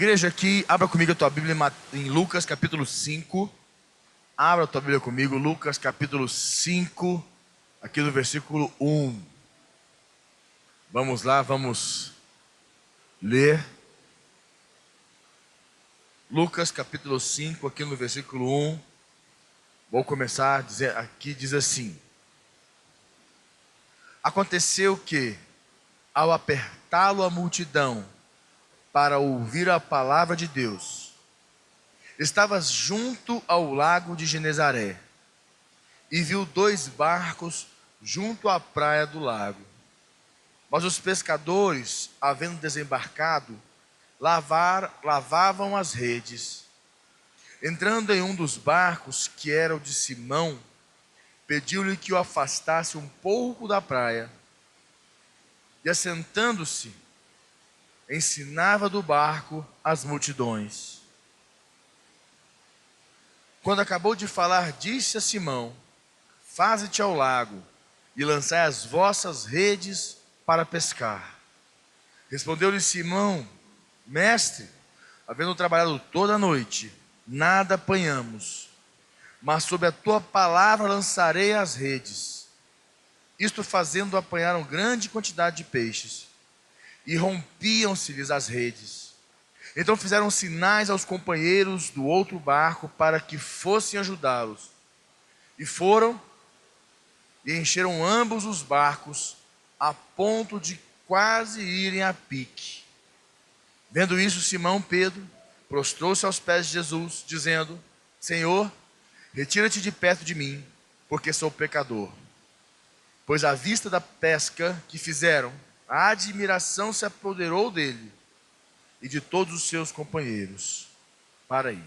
Igreja, aqui, abra comigo a tua Bíblia em Lucas capítulo 5. Abra a tua Bíblia comigo, Lucas capítulo 5, aqui no versículo 1. Vamos lá, vamos ler. Lucas capítulo 5, aqui no versículo 1. Vou começar dizer, aqui diz assim: Aconteceu que, ao apertá-lo a multidão para ouvir a palavra de Deus, estava junto ao lago de Genezaré e viu dois barcos junto à praia do lago. Mas os pescadores, havendo desembarcado, lavar, lavavam as redes. Entrando em um dos barcos, que era o de Simão, pediu-lhe que o afastasse um pouco da praia. E assentando-se, ensinava do barco as multidões. Quando acabou de falar, disse a Simão: Faze-te ao lago e lançai as vossas redes para pescar. Respondeu-lhe Simão: Mestre, havendo trabalhado toda a noite, nada apanhamos, mas sob a tua palavra lançarei as redes. Isto fazendo apanharam grande quantidade de peixes, e rompiam-se-lhes as redes. Então fizeram sinais aos companheiros do outro barco para que fossem ajudá-los. E foram e encheram ambos os barcos a ponto de quase irem a pique. Vendo isso, Simão Pedro prostrou-se aos pés de Jesus, dizendo: Senhor, retira-te de perto de mim, porque sou pecador. Pois à vista da pesca que fizeram, a admiração se apoderou dele e de todos os seus companheiros. Para aí.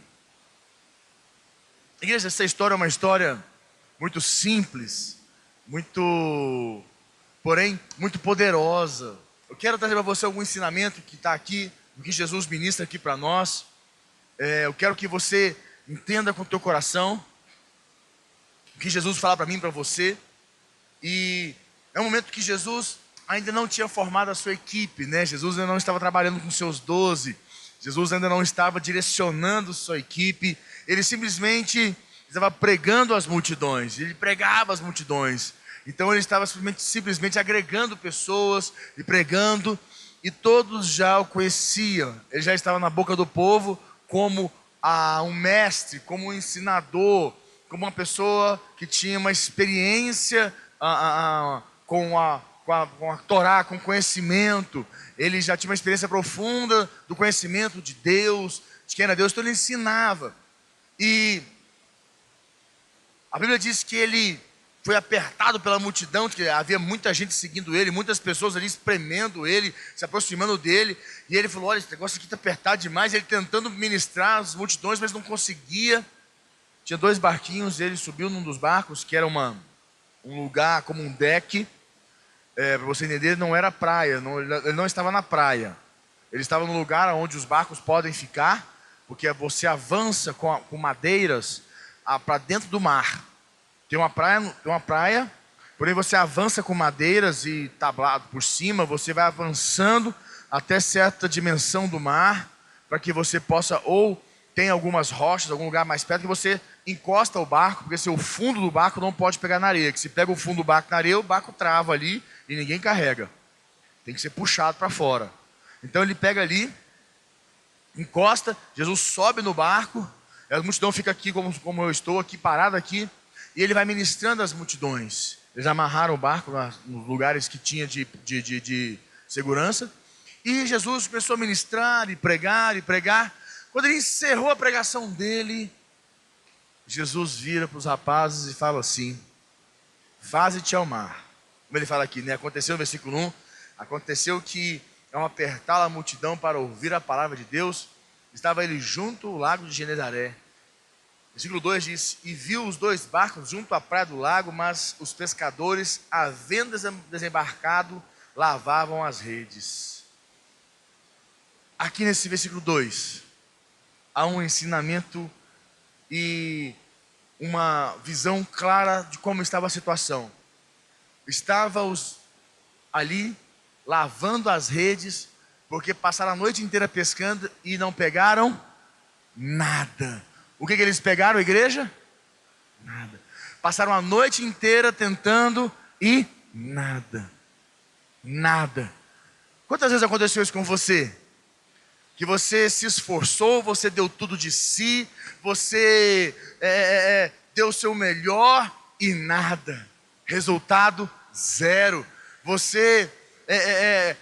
Igreja, essa história é uma história muito simples, muito, porém, muito poderosa. Eu quero trazer para você algum ensinamento que está aqui o que Jesus ministra aqui para nós. É, eu quero que você entenda com o teu coração o que Jesus fala para mim, para você. E é um momento que Jesus ainda não tinha formado a sua equipe, né? Jesus ainda não estava trabalhando com seus doze. Jesus ainda não estava direcionando sua equipe. Ele simplesmente estava pregando às multidões. Ele pregava às multidões. Então ele estava simplesmente, simplesmente agregando pessoas e pregando e todos já o conheciam. Ele já estava na boca do povo como ah, um mestre, como um ensinador, como uma pessoa que tinha uma experiência ah, ah, com, a, com, a, com a Torá, com conhecimento. Ele já tinha uma experiência profunda do conhecimento de Deus, de quem era Deus, então ele ensinava. E a Bíblia diz que ele foi apertado pela multidão, que havia muita gente seguindo ele, muitas pessoas ali espremendo ele, se aproximando dele, e ele falou: Olha, esse negócio aqui está apertado demais. Ele tentando ministrar as multidões, mas não conseguia. Tinha dois barquinhos, ele subiu num dos barcos, que era uma, um lugar como um deck. É, Para você entender, não era praia, não, ele não estava na praia. Ele estava no lugar onde os barcos podem ficar, porque você avança com, com madeiras para dentro do mar. Tem uma praia, tem uma praia, porém você avança com madeiras e tablado por cima, você vai avançando até certa dimensão do mar, para que você possa ou tem algumas rochas, algum lugar mais perto que você encosta o barco, porque se o fundo do barco não pode pegar na areia, que se pega o fundo do barco na areia, o barco trava ali e ninguém carrega. Tem que ser puxado para fora. Então ele pega ali, encosta, Jesus sobe no barco, a multidão fica aqui como, como eu estou aqui, parado aqui, e ele vai ministrando as multidões. Eles amarraram o barco nos lugares que tinha de, de, de, de segurança. E Jesus começou a ministrar e pregar e pregar. Quando ele encerrou a pregação dele, Jesus vira para os rapazes e fala assim: Faze-te ao mar. Como ele fala aqui, né? Aconteceu no versículo 1: Aconteceu que, ao apertar a multidão para ouvir a palavra de Deus, estava ele junto ao lago de Genezaré Versículo 2 diz: E viu os dois barcos junto à praia do lago, mas os pescadores, havendo desembarcado, lavavam as redes. Aqui nesse versículo 2, há um ensinamento e uma visão clara de como estava a situação. Estava ali lavando as redes, Porque passaram a noite inteira pescando e não pegaram nada. O que, que eles pegaram, igreja? Nada. Passaram a noite inteira tentando e nada. Nada. Quantas vezes aconteceu isso com você? Que você se esforçou, você deu tudo de si, você é, é, é deu o seu melhor e nada. Resultado zero. Você é, é, é,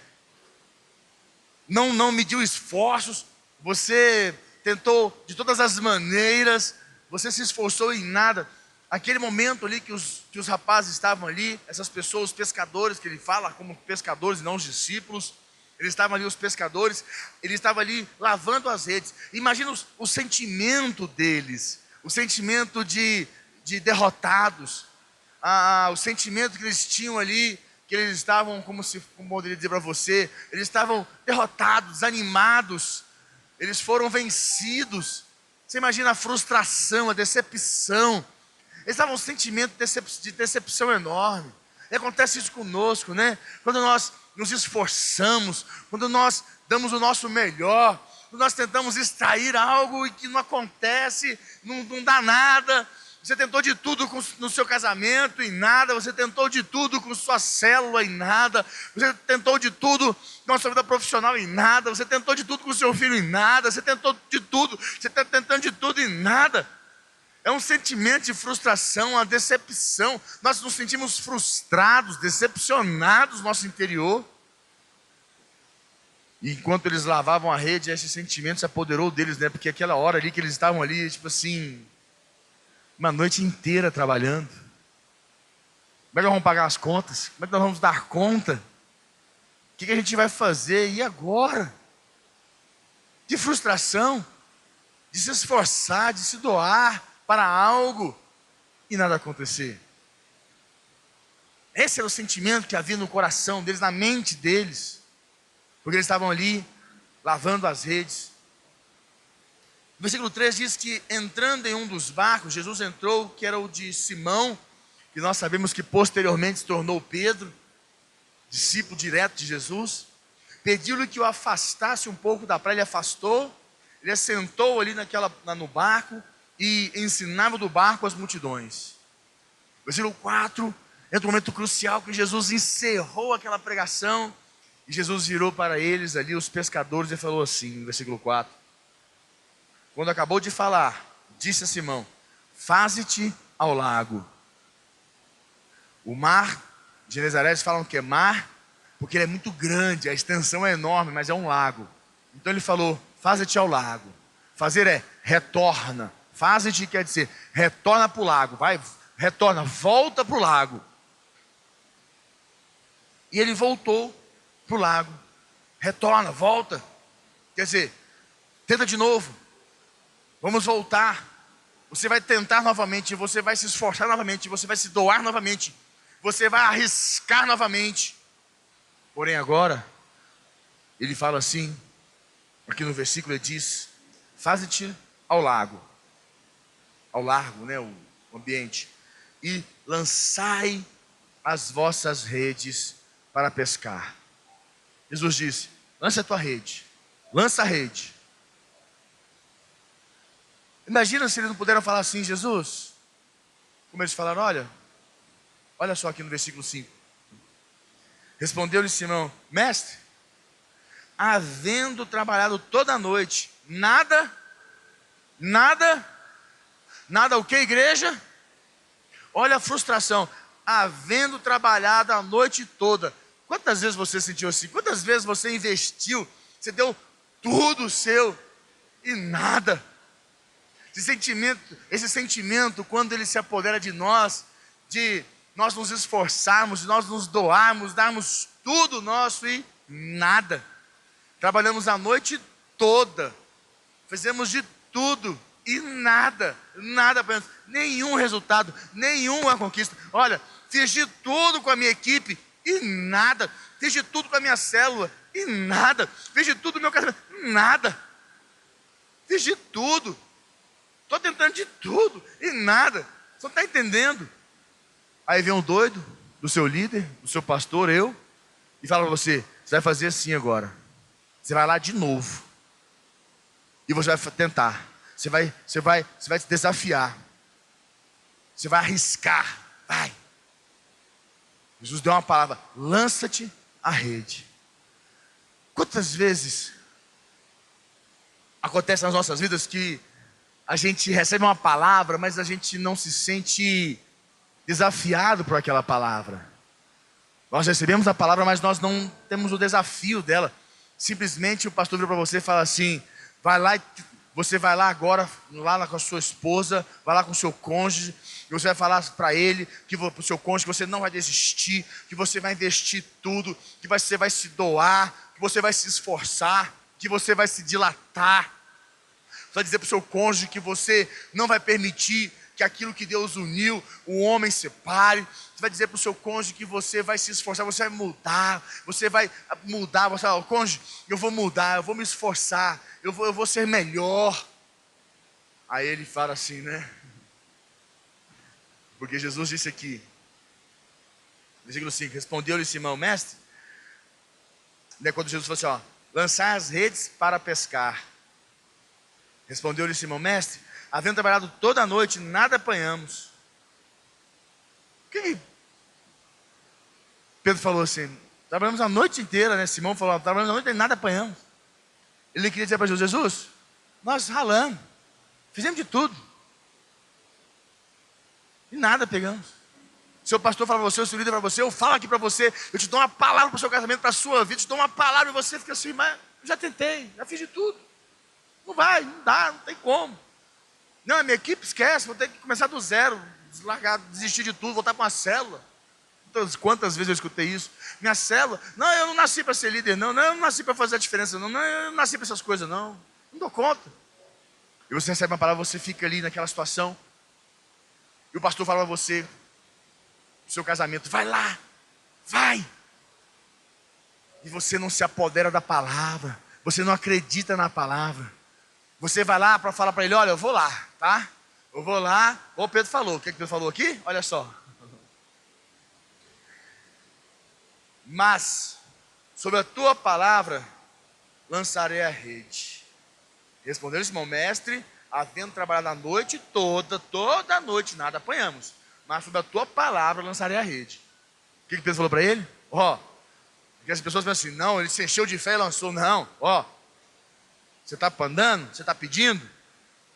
não, não mediu esforços, você tentou de todas as maneiras, você se esforçou em nada. Aquele momento ali que os, que os rapazes estavam ali, essas pessoas, os pescadores, que ele fala como pescadores e não os discípulos, eles estavam ali, os pescadores, eles estavam ali lavando as redes. Imagina o sentimento deles, o sentimento de, de derrotados, ah, o sentimento que eles tinham ali, que eles estavam, como se como poderia dizer para você, eles estavam derrotados, desanimados, eles foram vencidos. Você imagina a frustração, a decepção. Eles estavam um sentimento de decepção enorme. E acontece isso conosco, né? Quando nós nos esforçamos, quando nós damos o nosso melhor, quando nós tentamos extrair algo e que não acontece, não, não dá nada, você tentou de tudo no seu casamento e nada. Você tentou de tudo com sua célula e nada. Você tentou de tudo com a sua vida profissional e nada. Você tentou de tudo com o seu filho e nada. Você tentou de tudo. Você está tentando de tudo e nada. É um sentimento de frustração, uma decepção. Nós nos sentimos frustrados, decepcionados no nosso interior. E enquanto eles lavavam a rede, esse sentimento se apoderou deles, né? Porque aquela hora ali que eles estavam ali, tipo assim, uma noite inteira trabalhando. Como é que nós vamos pagar as contas? Como é que nós vamos dar conta? O que, a gente vai fazer? E agora? De frustração, de se esforçar, de se doar para algo e nada acontecer. Esse era o sentimento que havia no coração deles, na mente deles, porque eles estavam ali lavando as redes, o versículo 3 diz que entrando em um dos barcos, Jesus entrou, que era o de Simão, que nós sabemos que posteriormente se tornou Pedro, discípulo direto de Jesus. Pediu-lhe que o afastasse um pouco da praia, ele afastou, ele assentou ali naquela, no barco e ensinava do barco as multidões. Versículo 4, entra um momento crucial que Jesus encerrou aquela pregação e Jesus virou para eles ali, os pescadores, e falou assim, versículo 4: quando acabou de falar, disse a Simão: Faze-te ao lago. O mar de Genezarés falam que é mar, porque ele é muito grande, a extensão é enorme, mas é um lago. Então ele falou: Faze-te ao lago. Fazer é retorna. Faze-te quer dizer retorna para o lago. Vai, retorna, volta para o lago. E ele voltou para o lago. Retorna, volta. Quer dizer, tenta de novo. Vamos voltar. Você vai tentar novamente, você vai se esforçar novamente, você vai se doar novamente, você vai arriscar novamente. Porém, agora, ele fala assim, aqui no versículo ele diz: Faze-te ao lago, ao largo, né, o ambiente, e lançai as vossas redes para pescar. Jesus disse: lança a tua rede, lança a rede. Imagina se eles não puderam falar assim, Jesus. Como eles falaram, olha, olha só aqui no versículo 5. Respondeu-lhe Simão, mestre, havendo trabalhado toda a noite, nada, nada, nada o que, igreja? Olha a frustração, havendo trabalhado a noite toda. Quantas vezes você sentiu assim? Quantas vezes você investiu? Você deu tudo seu e nada. Esse sentimento, esse sentimento, quando ele se apodera de nós, de nós nos esforçarmos, de nós nos doarmos, darmos tudo nosso e nada. Trabalhamos a noite toda, fizemos de tudo e nada, nada, nenhum resultado, nenhuma conquista. Olha, fiz de tudo com a minha equipe e nada, fiz de tudo com a minha célula e nada, fiz de tudo no meu casamento, nada, fiz de tudo Estou tentando de tudo e nada. Você não está entendendo. Aí vem um doido do seu líder, do seu pastor, eu, e fala para você: você vai fazer assim agora. Você vai lá de novo. E você vai tentar. Você vai, você vai, você vai se desafiar. Você vai arriscar. Vai. Jesus deu uma palavra: lança-te à rede. Quantas vezes acontece nas nossas vidas que a gente recebe uma palavra, mas a gente não se sente desafiado por aquela palavra. Nós recebemos a palavra, mas nós não temos o desafio dela. Simplesmente o pastor vira para você e fala assim: vai lá, você vai lá agora, lá com a sua esposa, vai lá com o seu cônjuge, e você vai falar para ele, que para o seu cônjuge, que você não vai desistir, que você vai investir tudo, que você vai se doar, que você vai se esforçar, que você vai se dilatar. Você vai dizer para o seu cônjuge que você não vai permitir que aquilo que Deus uniu, o homem separe. Você vai dizer para o seu cônjuge que você vai se esforçar, você vai mudar, você vai mudar, você vai, cônjuge, eu vou mudar, eu vou me esforçar, eu vou, eu vou ser melhor. Aí ele fala assim, né? Porque Jesus disse aqui, versículo 5, respondeu-lhe Simão, mestre, né, quando Jesus falou assim, ó, lançar as redes para pescar. Respondeu-lhe Simão, mestre, havendo trabalhado toda a noite, nada apanhamos. Que Pedro falou assim, trabalhamos a noite inteira, né? Simão falou, trabalhamos a noite inteira, nada apanhamos. Ele queria dizer para Jesus, Jesus, nós ralamos, fizemos de tudo. E nada pegamos. Seu pastor fala para você, o seu líder para você, eu falo aqui para você, eu te dou uma palavra para o seu casamento, para a sua vida, eu te dou uma palavra e você fica assim, mas já tentei, já fiz de tudo. Não vai, não dá, não tem como. Não, a minha equipe esquece, vou ter que começar do zero, largar, desistir de tudo, voltar para uma célula. Quantas vezes eu escutei isso? Minha célula, não, eu não nasci para ser líder, não, não, eu não nasci para fazer a diferença, não, não, eu não nasci para essas coisas, não. Não dou conta. E você recebe uma palavra, você fica ali naquela situação. E o pastor fala para você, seu casamento, vai lá, vai. E você não se apodera da palavra, você não acredita na palavra. Você vai lá para falar para ele: olha, eu vou lá, tá? Eu vou lá. O Pedro falou. O que, que Pedro falou aqui? Olha só. Mas, sobre a tua palavra, lançarei a rede. Respondeu Simão, mestre, havendo trabalhado a noite toda, toda a noite, nada apanhamos. Mas sobre a tua palavra lançarei a rede. O que, que Pedro falou para ele? Ó, oh, porque as pessoas pensam assim, não, ele se encheu de fé e lançou. Não, ó, oh, você está andando? Você está pedindo?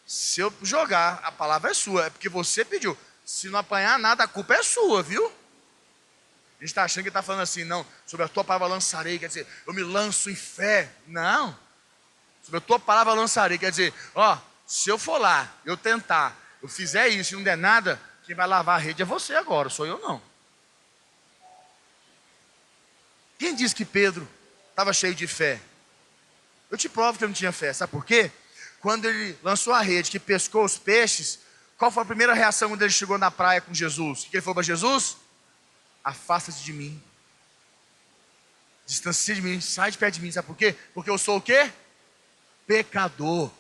Se eu jogar, a palavra é sua, é porque você pediu. Se não apanhar nada, a culpa é sua, viu? A gente está achando que está falando assim, não, sobre a tua palavra lançarei, quer dizer, eu me lanço em fé. Não. Sobre a tua palavra lançarei, quer dizer, ó, se eu for lá, eu tentar, eu fizer isso e não der nada, quem vai lavar a rede é você agora, sou eu não. Quem disse que Pedro estava cheio de fé? Eu te provo que eu não tinha fé. Sabe por quê? Quando ele lançou a rede, que pescou os peixes, qual foi a primeira reação quando ele chegou na praia com Jesus? O que ele falou para Jesus? Afasta-te de mim. Distancia de mim, sai de perto de mim. Sabe por quê? Porque eu sou o quê? Pecador.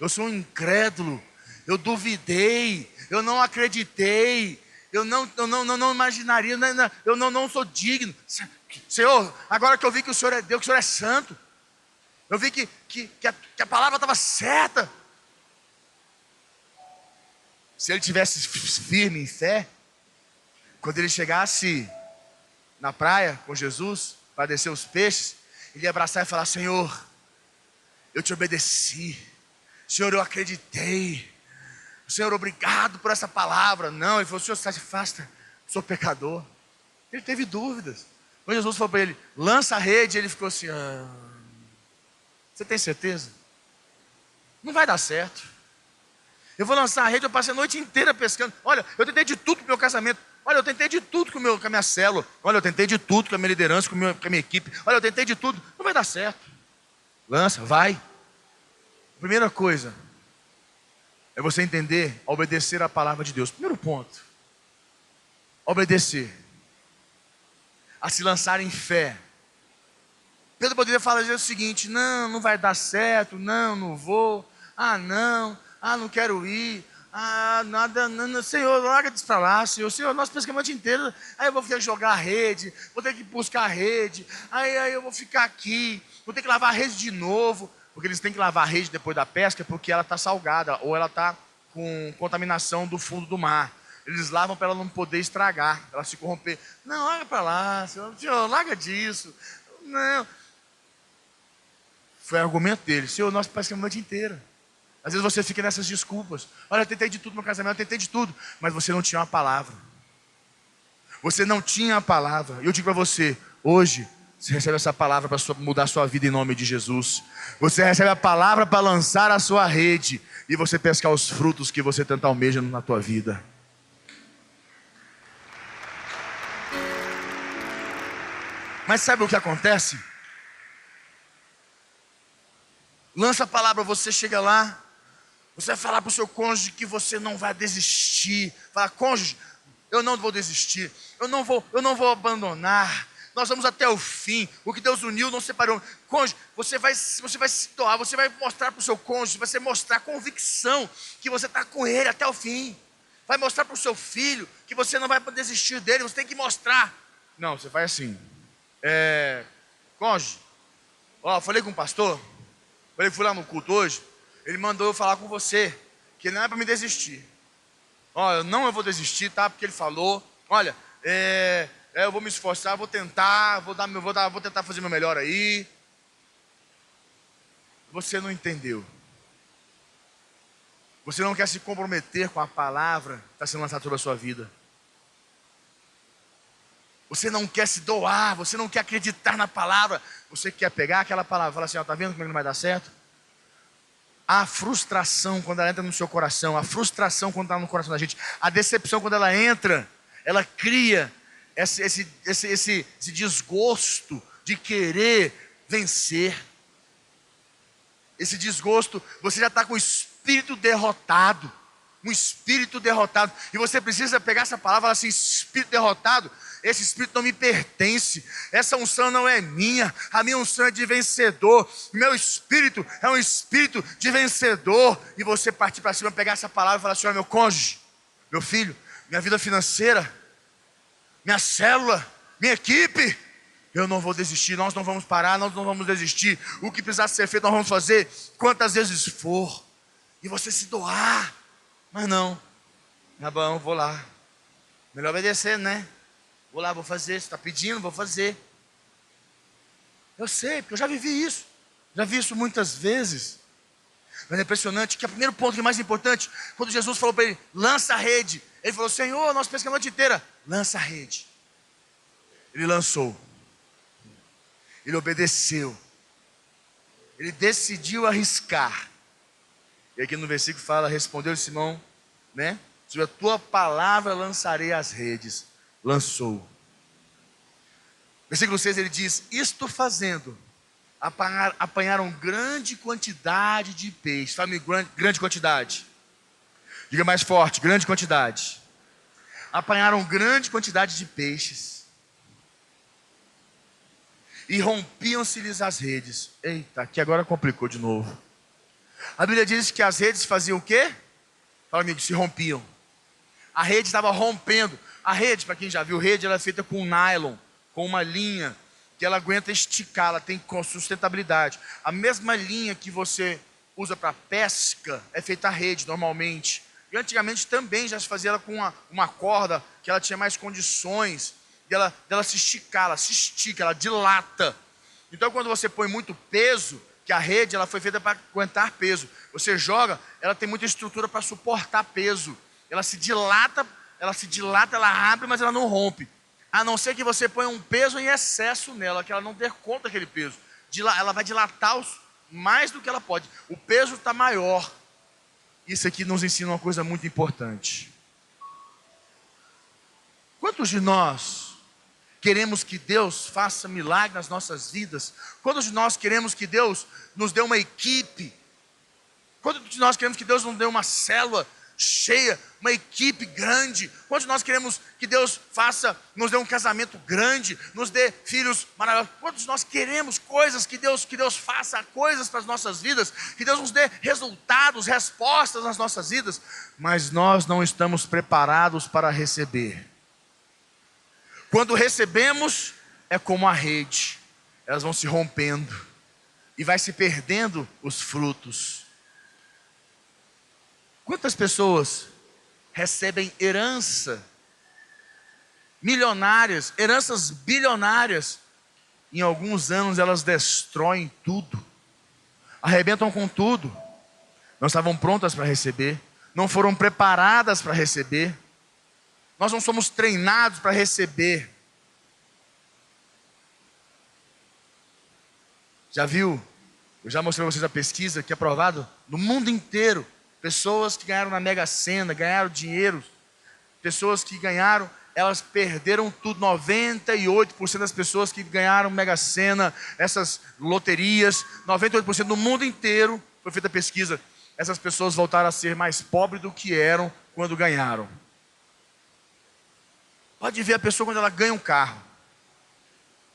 Eu sou um incrédulo. Eu duvidei. Eu não acreditei. Eu não, eu não, não, não imaginaria. Eu não, não sou digno. Senhor, agora que eu vi que o Senhor é Deus, que o Senhor é santo. Eu vi que, que, que, a, que a palavra estava certa. Se ele tivesse firme em fé, quando ele chegasse na praia com Jesus para descer os peixes, ele ia abraçar e falar: Senhor, eu te obedeci. Senhor, eu acreditei. Senhor, obrigado por essa palavra. Não, ele falou: Senhor, se afasta, sou pecador. Ele teve dúvidas. Quando Jesus falou para ele: lança a rede, ele ficou assim: ah. Você tem certeza? Não vai dar certo. Eu vou lançar a rede, eu passei a noite inteira pescando. Olha, eu tentei de tudo com o meu casamento. Olha, eu tentei de tudo com, meu, com a minha célula. Olha, eu tentei de tudo com a minha liderança, com, com a minha equipe. Olha, eu tentei de tudo. Não vai dar certo. Lança, vai. Primeira coisa é você entender, obedecer a palavra de Deus. Primeiro ponto. Obedecer. A se lançar em fé Pedro poderia falar o seguinte: não, não vai dar certo, não, não vou, ah, não, ah, não quero ir, Ah, nada, não, Senhor, larga disso para lá, Senhor. Senhor, a noite inteira. Aí eu vou ter que jogar rede, vou ter que buscar rede. Aí, aí eu vou ficar aqui, vou ter que lavar a rede de novo. Porque eles têm que lavar a rede depois da pesca porque ela está salgada ou ela está com contaminação do fundo do mar. Eles lavam para ela não poder estragar, ela se corromper. Não, larga para lá, Senhor, senhor, larga disso. Não. Foi o argumento dele. Senhor, nós pescamos a noite inteira. Às vezes você fica nessas desculpas. Olha, eu tentei de tudo no casamento, eu tentei de tudo, mas você não tinha uma palavra. Você não tinha a palavra. E eu digo para você, hoje, você recebe essa palavra para mudar a sua vida em nome de Jesus. Você recebe a palavra para lançar a sua rede e você pescar os frutos que você tanto almeja na tua vida. Mas sabe o que acontece? Lança a palavra, você chega lá, você vai falar para o seu cônjuge que você não vai desistir. Fala, cônjuge, eu não vou desistir. Eu não vou, eu não vou abandonar. Nós vamos até o fim. O que Deus uniu não separou. Cônjuge, você vai, você vai se doar, você vai mostrar para o seu cônjuge, você mostrar convicção que você está com ele até o fim. Vai mostrar para o seu filho que você não vai desistir dele. Você tem que mostrar. Não, você faz assim. É, cônjuge, ó, falei com o pastor. Falei que fui lá no culto hoje. Ele mandou eu falar com você, que não é para me desistir. Olha, não eu vou desistir, tá? Porque ele falou, olha, é, é, eu vou me esforçar, vou tentar, vou, dar, vou, dar, vou tentar fazer meu melhor aí. Você não entendeu. Você não quer se comprometer com a palavra que está sendo lançada sobre a sua vida. Você não quer se doar, você não quer acreditar na palavra. Você quer pegar aquela palavra e falar assim: ó, tá vendo como é não vai dar certo? a frustração quando ela entra no seu coração, a frustração quando está no coração da gente, a decepção quando ela entra, ela cria esse, esse, esse, esse, esse desgosto de querer vencer. Esse desgosto, você já está com o espírito derrotado um espírito derrotado. E você precisa pegar essa palavra e falar assim: espírito derrotado, esse espírito não me pertence, essa unção não é minha, a minha unção é de vencedor, meu espírito é um espírito de vencedor. E você partir para cima, pegar essa palavra e falar assim: meu cônjuge, meu filho, minha vida financeira, minha célula, minha equipe. Eu não vou desistir, nós não vamos parar, nós não vamos desistir. O que precisar ser feito, nós vamos fazer quantas vezes for. E você se doar. Mas não. Tá bom, vou lá. Melhor obedecer, né? Vou lá, vou fazer. Você está pedindo, vou fazer. Eu sei, porque eu já vivi isso. Já vi isso muitas vezes. Mas é impressionante que o primeiro ponto que é mais importante, quando Jesus falou para ele, lança a rede. Ele falou, Senhor, nós pescamos a noite inteira. Lança a rede. Ele lançou. Ele obedeceu. Ele decidiu arriscar. E aqui no versículo fala, respondeu Simão, né? Sobre a tua palavra lançarei as redes lançou. Versículo 6 ele diz: Isto fazendo, apanharam grande quantidade de peixes. Fala grande, grande quantidade. Diga mais forte: grande quantidade. Apanharam grande quantidade de peixes. E rompiam-se-lhes as redes. Eita, aqui agora complicou de novo. A Bíblia diz que as redes faziam o quê? Fala amigo, se rompiam. A rede estava rompendo. A rede, para quem já viu, rede ela é feita com nylon, com uma linha que ela aguenta esticar, ela tem sustentabilidade. A mesma linha que você usa para pesca é feita a rede normalmente. E antigamente também já se fazia ela com uma, uma corda que ela tinha mais condições dela, dela se esticar, ela se estica, ela dilata. Então quando você põe muito peso, que a rede ela foi feita para aguentar peso. Você joga, ela tem muita estrutura para suportar peso. Ela se dilata ela se dilata, ela abre, mas ela não rompe. A não ser que você ponha um peso em excesso nela, que ela não dê conta daquele peso. Ela vai dilatar mais do que ela pode. O peso está maior. Isso aqui nos ensina uma coisa muito importante. Quantos de nós queremos que Deus faça milagre nas nossas vidas? Quantos de nós queremos que Deus nos dê uma equipe? Quantos de nós queremos que Deus nos dê uma célula cheia, uma equipe grande. Quantos nós queremos que Deus faça, nos dê um casamento grande, nos dê filhos maravilhosos? Quantos nós queremos coisas que Deus, que Deus faça coisas para as nossas vidas, que Deus nos dê resultados, respostas nas nossas vidas, mas nós não estamos preparados para receber. Quando recebemos, é como a rede, elas vão se rompendo e vai se perdendo os frutos. Quantas pessoas recebem herança milionárias, heranças bilionárias? Em alguns anos elas destroem tudo, arrebentam com tudo. Não estavam prontas para receber, não foram preparadas para receber. Nós não somos treinados para receber. Já viu? Eu já mostrei para vocês a pesquisa que é aprovado no mundo inteiro Pessoas que ganharam na Mega Sena, ganharam dinheiro. Pessoas que ganharam, elas perderam tudo. 98% das pessoas que ganharam Mega Sena, essas loterias, 98% no mundo inteiro, foi feita pesquisa. Essas pessoas voltaram a ser mais pobres do que eram quando ganharam. Pode ver a pessoa quando ela ganha um carro.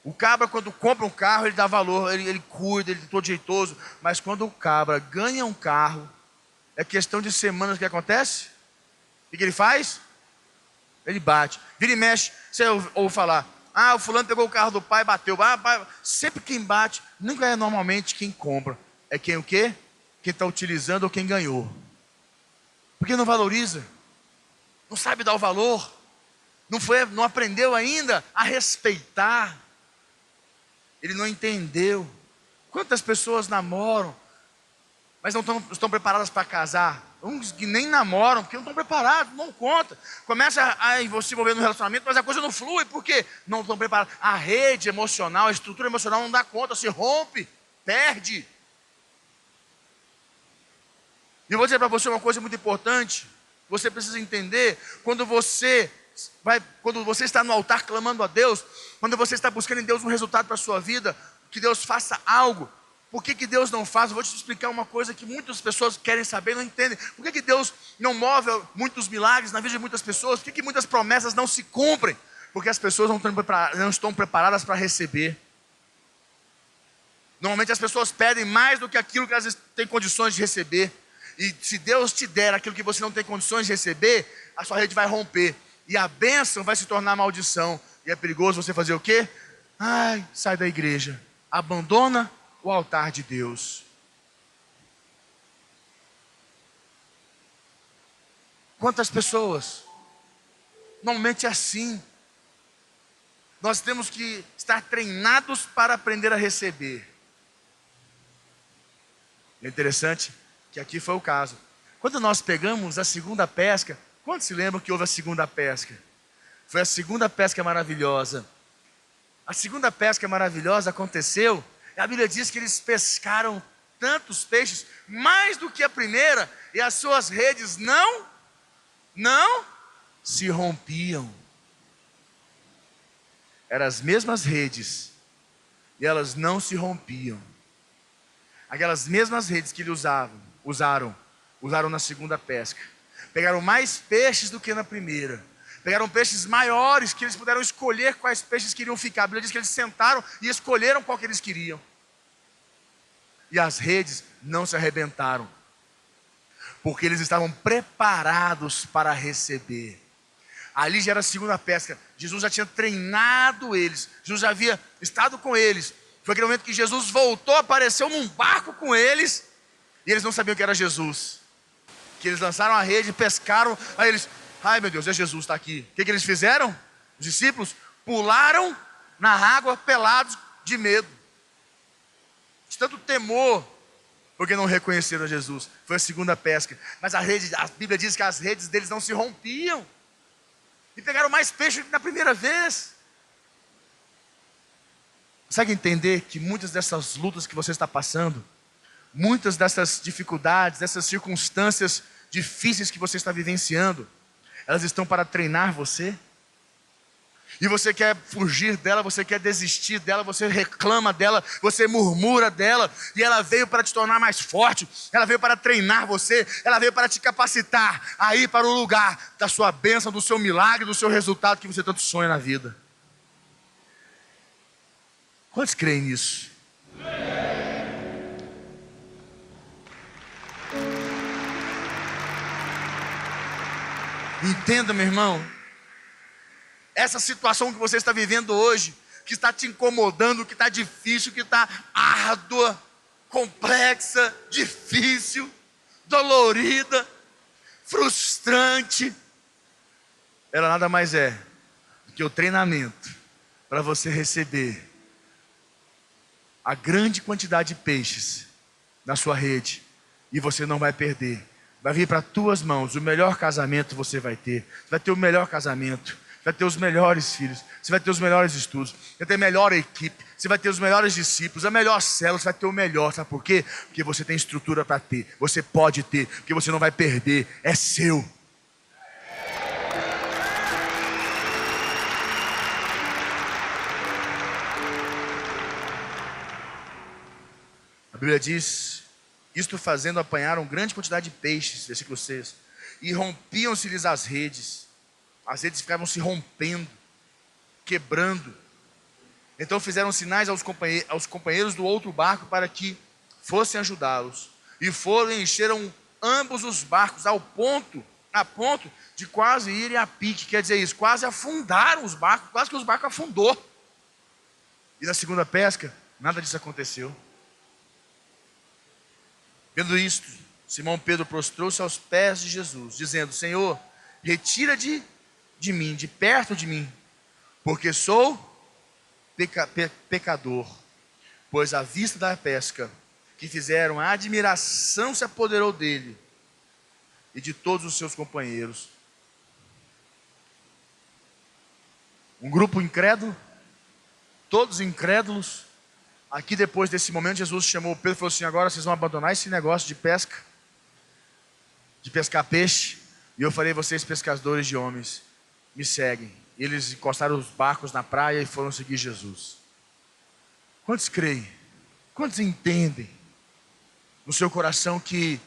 O cabra, quando compra um carro, ele dá valor, ele, ele cuida, ele é todo jeitoso. Mas quando o cabra ganha um carro, é questão de semanas que acontece. O que ele faz? Ele bate. Vira e mexe. Você ouve falar: Ah, o fulano pegou o carro do pai, bateu. Ah, Sempre quem bate, nunca é normalmente quem compra. É quem o quê? Quem está utilizando ou quem ganhou. Porque não valoriza. Não sabe dar o valor. Não, foi, não aprendeu ainda a respeitar. Ele não entendeu. Quantas pessoas namoram, mas não estão, preparadas para casar. Uns que nem namoram, porque não estão preparados, não conta. Começa a, a se envolver no relacionamento, mas a coisa não flui, porque não estão preparados. A rede emocional, a estrutura emocional não dá conta, se rompe, perde. E eu vou dizer para você uma coisa muito importante. Você precisa entender quando você vai, quando você está no altar clamando a Deus, quando você está buscando em Deus um resultado para a sua vida, que Deus faça algo. Por que, que Deus não faz? Eu vou te explicar uma coisa que muitas pessoas querem saber e não entendem. Por que, que Deus não move muitos milagres na vida de muitas pessoas? Por que, que muitas promessas não se cumprem? Porque as pessoas não estão, preparadas, não estão preparadas para receber. Normalmente as pessoas pedem mais do que aquilo que elas têm condições de receber. E se Deus te der aquilo que você não tem condições de receber, a sua rede vai romper. E a bênção vai se tornar maldição. E é perigoso você fazer o quê? Ai, sai da igreja. Abandona o altar de Deus. Quantas pessoas? Normalmente é assim. Nós temos que estar treinados para aprender a receber. É interessante que aqui foi o caso. Quando nós pegamos a segunda pesca, quantos se lembram que houve a segunda pesca? Foi a segunda pesca maravilhosa. A segunda pesca maravilhosa aconteceu a Bíblia diz que eles pescaram tantos peixes, mais do que a primeira, e as suas redes não, não se rompiam. Eram as mesmas redes, e elas não se rompiam. Aquelas mesmas redes que eles usavam, usaram, usaram na segunda pesca. Pegaram mais peixes do que na primeira. Pegaram peixes maiores que eles puderam escolher quais peixes queriam ficar. A Bíblia diz que eles sentaram e escolheram qual que eles queriam e as redes não se arrebentaram, porque eles estavam preparados para receber. Ali já era a segunda pesca. Jesus já tinha treinado eles. Jesus já havia estado com eles. Foi aquele momento que Jesus voltou, apareceu num barco com eles. E eles não sabiam que era Jesus. Que eles lançaram a rede, pescaram. Aí eles, ai meu Deus, é Jesus, está aqui. O que, que eles fizeram? Os discípulos pularam na água pelados de medo de tanto temor, porque não reconheceram Jesus. Foi a segunda pesca. Mas a rede, a Bíblia diz que as redes deles não se rompiam. E pegaram mais peixe que na primeira vez. Consegue entender que muitas dessas lutas que você está passando, muitas dessas dificuldades, dessas circunstâncias difíceis que você está vivenciando, elas estão para treinar você? E você quer fugir dela, você quer desistir dela, você reclama dela, você murmura dela, e ela veio para te tornar mais forte, ela veio para treinar você, ela veio para te capacitar a ir para o lugar da sua bênção, do seu milagre, do seu resultado que você tanto sonha na vida. Quantos creem nisso? Entenda, meu irmão, essa situação que você está vivendo hoje, que está te incomodando, que está difícil, que está árdua, complexa, difícil, dolorida, frustrante, ela nada mais é do que o treinamento para você receber a grande quantidade de peixes na sua rede e você não vai perder. Vai vir para tuas mãos. O melhor casamento você vai ter. Vai ter o melhor casamento, vai ter os melhores filhos, você vai ter os melhores estudos, vai ter a melhor equipe, você vai ter os melhores discípulos, a melhor célula, você vai ter o melhor. Sabe por quê? Porque você tem estrutura para ter, você pode ter, porque você não vai perder, é seu. Bíblia diz: Isto fazendo apanharam grande quantidade de peixes, versículo 6, e rompiam-se-lhes as redes, as redes ficavam se rompendo, quebrando. Então fizeram sinais aos companheiros, aos companheiros do outro barco para que fossem ajudá-los, e foram e encheram ambos os barcos ao ponto, a ponto de quase irem a pique, quer dizer isso, quase afundaram os barcos, quase que os barcos afundou. E na segunda pesca, nada disso aconteceu. Vendo isto, Simão Pedro prostrou-se aos pés de Jesus, dizendo: Senhor, retira de, de mim, de perto de mim, porque sou peca, pe, pecador. Pois à vista da pesca que fizeram, a admiração se apoderou dele e de todos os seus companheiros. Um grupo incrédulo, todos incrédulos, Aqui depois desse momento, Jesus chamou Pedro e falou assim: agora vocês vão abandonar esse negócio de pesca, de pescar peixe, e eu farei vocês pescadores de homens. Me seguem. Eles encostaram os barcos na praia e foram seguir Jesus. Quantos creem? Quantos entendem no seu coração que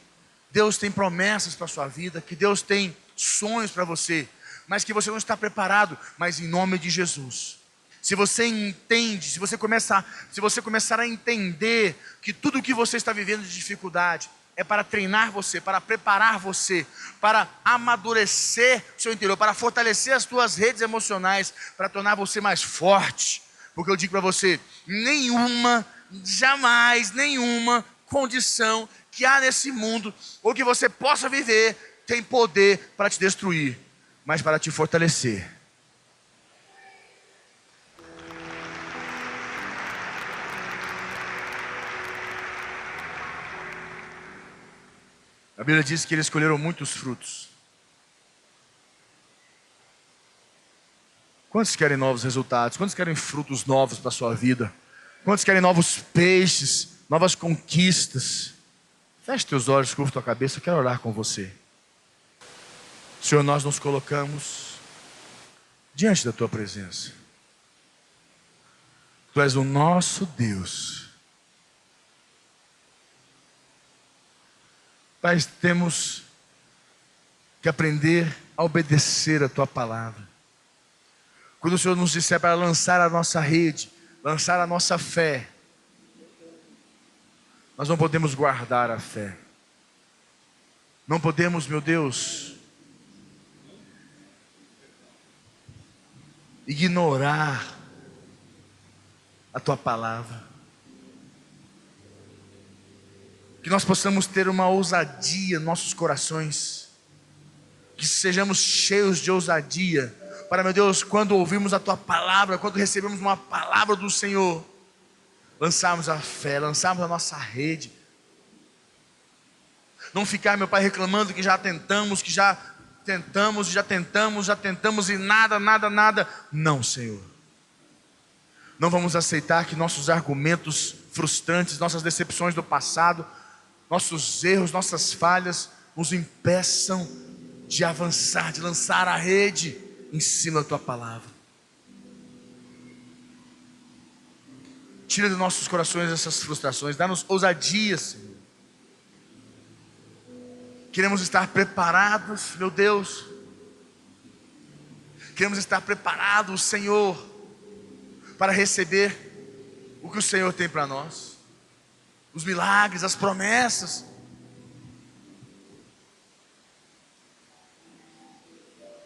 Deus tem promessas para a sua vida, que Deus tem sonhos para você, mas que você não está preparado, mas em nome de Jesus se você entende, se você começar, se você começar a entender que tudo o que você está vivendo de dificuldade é para treinar você, para preparar você, para amadurecer o seu interior, para fortalecer as suas redes emocionais, para tornar você mais forte. Porque eu digo para você, nenhuma, jamais, nenhuma condição que há nesse mundo ou que você possa viver tem poder para te destruir, mas para te fortalecer. A Bíblia diz que eles escolheram muitos frutos. Quantos querem novos resultados? Quantos querem frutos novos para a sua vida? Quantos querem novos peixes, novas conquistas? Feche teus olhos, curva tua cabeça, eu quero orar com você. Senhor, nós nos colocamos diante da tua presença. Tu és o nosso Deus Pai, temos que aprender a obedecer a tua palavra. Quando o Senhor nos disser para lançar a nossa rede, lançar a nossa fé, nós não podemos guardar a fé. Não podemos, meu Deus, ignorar a tua palavra. Que nós possamos ter uma ousadia em nossos corações, que sejamos cheios de ousadia, para, meu Deus, quando ouvimos a tua palavra, quando recebemos uma palavra do Senhor, lançarmos a fé, lançarmos a nossa rede, não ficar, meu Pai, reclamando que já tentamos, que já tentamos, já tentamos, já tentamos e nada, nada, nada. Não, Senhor. Não vamos aceitar que nossos argumentos frustrantes, nossas decepções do passado, nossos erros, nossas falhas nos impeçam de avançar, de lançar a rede em cima da tua palavra. Tira dos nossos corações essas frustrações, dá-nos ousadia, Senhor. Queremos estar preparados, meu Deus. Queremos estar preparados, Senhor, para receber o que o Senhor tem para nós. Os milagres, as promessas.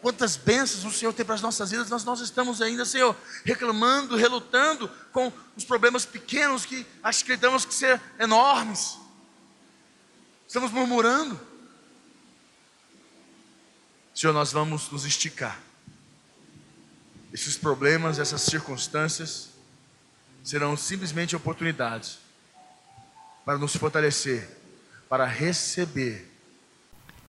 Quantas bênçãos o Senhor tem para as nossas vidas, nós, nós estamos ainda, Senhor, reclamando, relutando com os problemas pequenos que acreditamos que ser enormes. Estamos murmurando. Senhor, nós vamos nos esticar. Esses problemas, essas circunstâncias serão simplesmente oportunidades para nos fortalecer, para receber